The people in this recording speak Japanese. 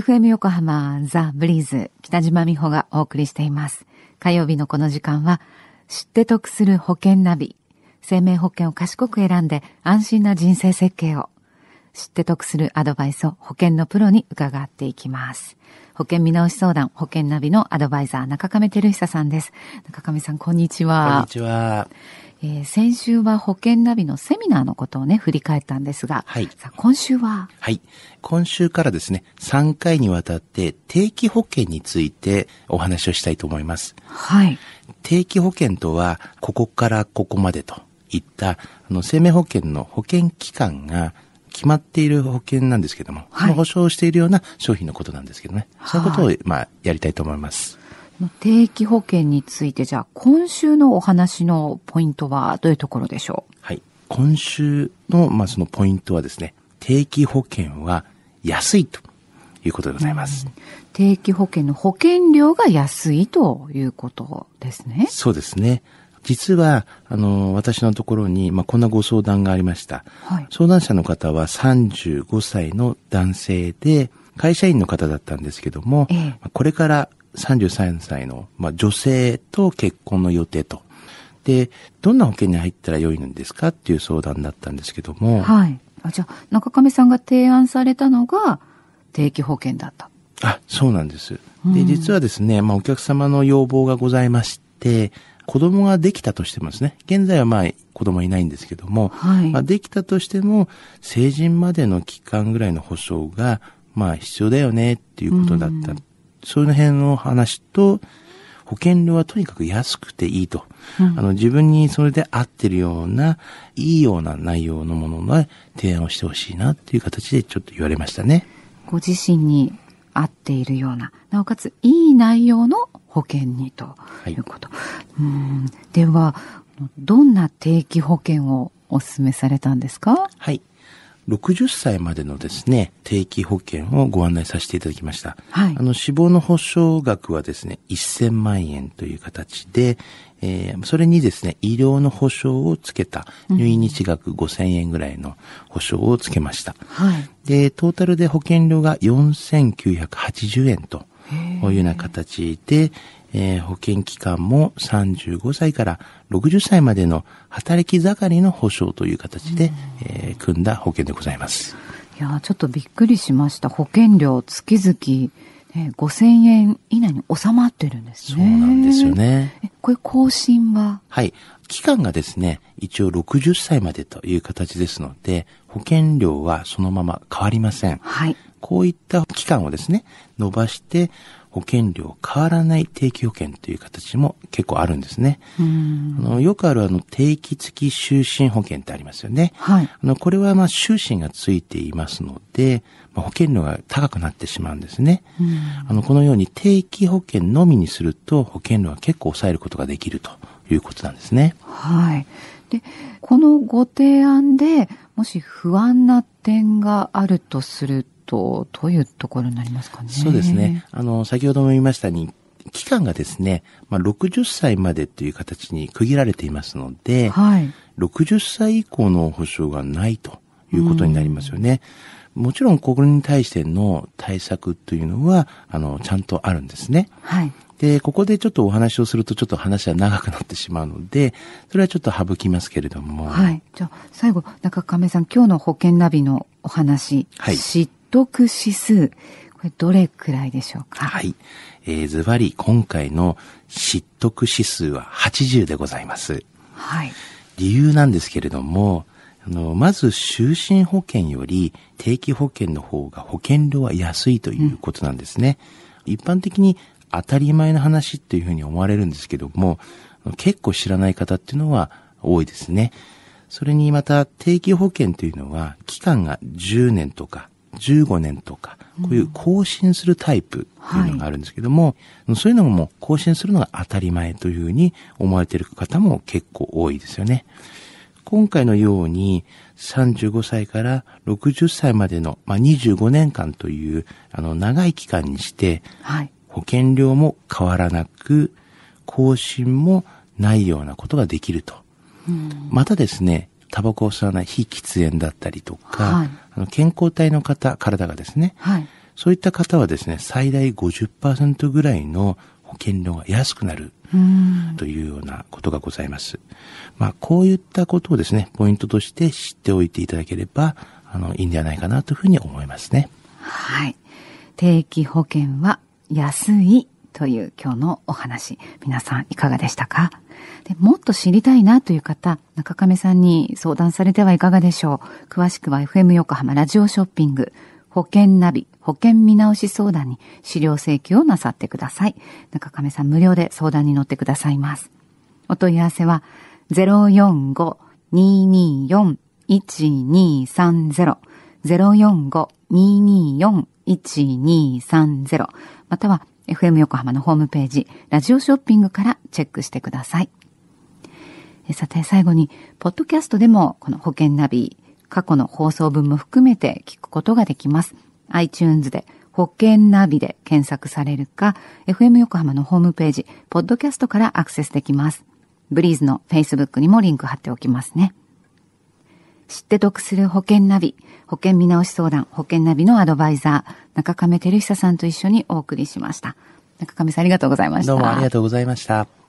FM 横浜ザ・ブリーズ北島美穂がお送りしています。火曜日のこの時間は知って得する保険ナビ。生命保険を賢く選んで安心な人生設計を。知って得するアドバイスを保険のプロに伺っていきます。保険見直し相談、保険ナビのアドバイザー、中亀照久さんです。中亀さん、こんにちは。こんにちは。えー先週は保険ナビのセミナーのことをね、振り返ったんですが、はい今週は、はい。今週からですね、3回にわたって定期保険についてお話をしたいと思います。はい。定期保険とは、ここからここまでといった、あの、生命保険の保険期間が決まっている保険なんですけども、はいその保証をしているような商品のことなんですけどね。そういうことを、まあ、やりたいと思います。定期保険について、じゃあ今週のお話のポイントはどういうところでしょう？はい。今週の、まあ、そのポイントはですね、定期保険は安いということでございます。定期保険の保険料が安いということですね。そうですね。実は、あの、私のところに、まあ、こんなご相談がありました。はい。相談者の方は35歳の男性で、会社員の方だったんですけども、ええまあこれから33歳の、まあ、女性と結婚の予定と。で、どんな保険に入ったら良いのですかっていう相談だったんですけども、はい。あじゃあ、中亀さんが提案されたのが定期保険だった。あ、そうなんです。うんで、実はですね、まあ、お客様の要望がございまして、子供ができたとしてもですね、現在はまあ、子供いないんですけども、はい。まあ、できたとしても、成人までの期間ぐらいの保証が、まあ、必要だよねっていうことだった。うんそういう辺の話と、保険料はとにかく安くていいと。うんあの、自分にそれで合ってるような、いいような内容のものの提案をしてほしいなっていう形でちょっと言われましたね。ご自身に合っているような、なおかついい内容の保険にといいうこと。うんでは、どんな定期保険をお勧めされたんですか？はい。60歳までのですね、定期保険をご案内させていただきました。はいあの、死亡の保証額はですね、1000万円という形で、えーそれにですね、医療の保証をつけた入院日額5000円ぐらいの保証をつけました。はい。で、トータルで保険料が4980円というような形で、えー保険期間も35歳から60歳までの働き盛りの保証という形で、えー組んだ保険でございます。いやー、ちょっとびっくりしました。保険料月々、ね、5000円以内に収まってるんですね。そうなんですよ。ね。え、これ更新ははい。期間がですね、一応60歳までという形ですので、保険料はそのまま変わりません。はい。こういった期間をですね、伸ばして、保険料変わらない定期保険という形も結構あるんですね。うん。あのよくあるあの定期付き就寝保険ってありますよね。はい。あの、これはまあ就寝がついていますので、まあ、保険料が高くなってしまうんですね。うんあの、このように定期保険のみにすると保険料は結構抑えることができるということなんですね。はい。で、このご提案で、もし不安な点があるとすると、どういうところになりますかね？そうですね。。あの、先ほども言いましたに、期間がですね、まあ、60歳までという形に区切られていますので、はい。60歳以降の保証がないということになりますよね。もちろん、これに対しての対策というのは、あの、ちゃんとあるんですね。はい。で、ここでちょっとお話をするとちょっと話は長くなってしまうので、それはちょっと省きますけれども。はい。じゃあ、最後、中亀さん、今日の保険ナビのお話。はい知得指数。これ、どれくらいでしょうか？はい。えー、ズバリ、今回の知得指数は80でございます。はい。理由なんですけれども、あの、まず、就寝保険より定期保険の方が保険料は安いということなんですね。一般的に当たり前の話っていうふうに思われるんですけども、結構知らない方っていうのは多いですね。それにまた定期保険というのは期間が10年とか15年とか、こういう更新するタイプっていうのがあるんですけども、そういうのももう更新するのが当たり前というふうに思われている方も結構多いですよね。今回のように35歳から60歳までの、まあ、25年間というあの長い期間にしてはい。保険料も変わらなく更新もないようなことができると。またですね、タバコを吸わない非喫煙だったりとか、はいあの健康体の方、体がですね、はい。そういった方はですね、最大50%ぐらいの保険料が安くなるというようなことがございます。まあ、こういったことをですね、ポイントとして知っておいていただければ、あの、いいんではないかなというふうに思いますね。はい。定期保険は安いという今日のお話。皆さんいかがでしたか？でもっと知りたいなという方、中亀さんに相談されてはいかがでしょう。詳しくは FM 横浜ラジオショッピング、保険ナビ、保険見直し相談に資料請求をなさってください。中亀さん無料で相談に乗ってくださいます。お問い合わせは045-224-1230 045-224-1230または FM 横浜のホームページ、ラジオショッピングからチェックしてください。さて、最後に、ポッドキャストでも、この保険ナビ、過去の放送分も含めて聞くことができます。iTunes で、保険ナビで検索されるか、FM 横浜のホームページ、ポッドキャストからアクセスできます。ブリーズの Facebook にもリンク貼っておきますね。知って得する保険ナビ、保険見直し相談、保険ナビのアドバイザー、中亀照久さんと一緒にお送りしました。中亀さんありがとうございました。どうもありがとうございました。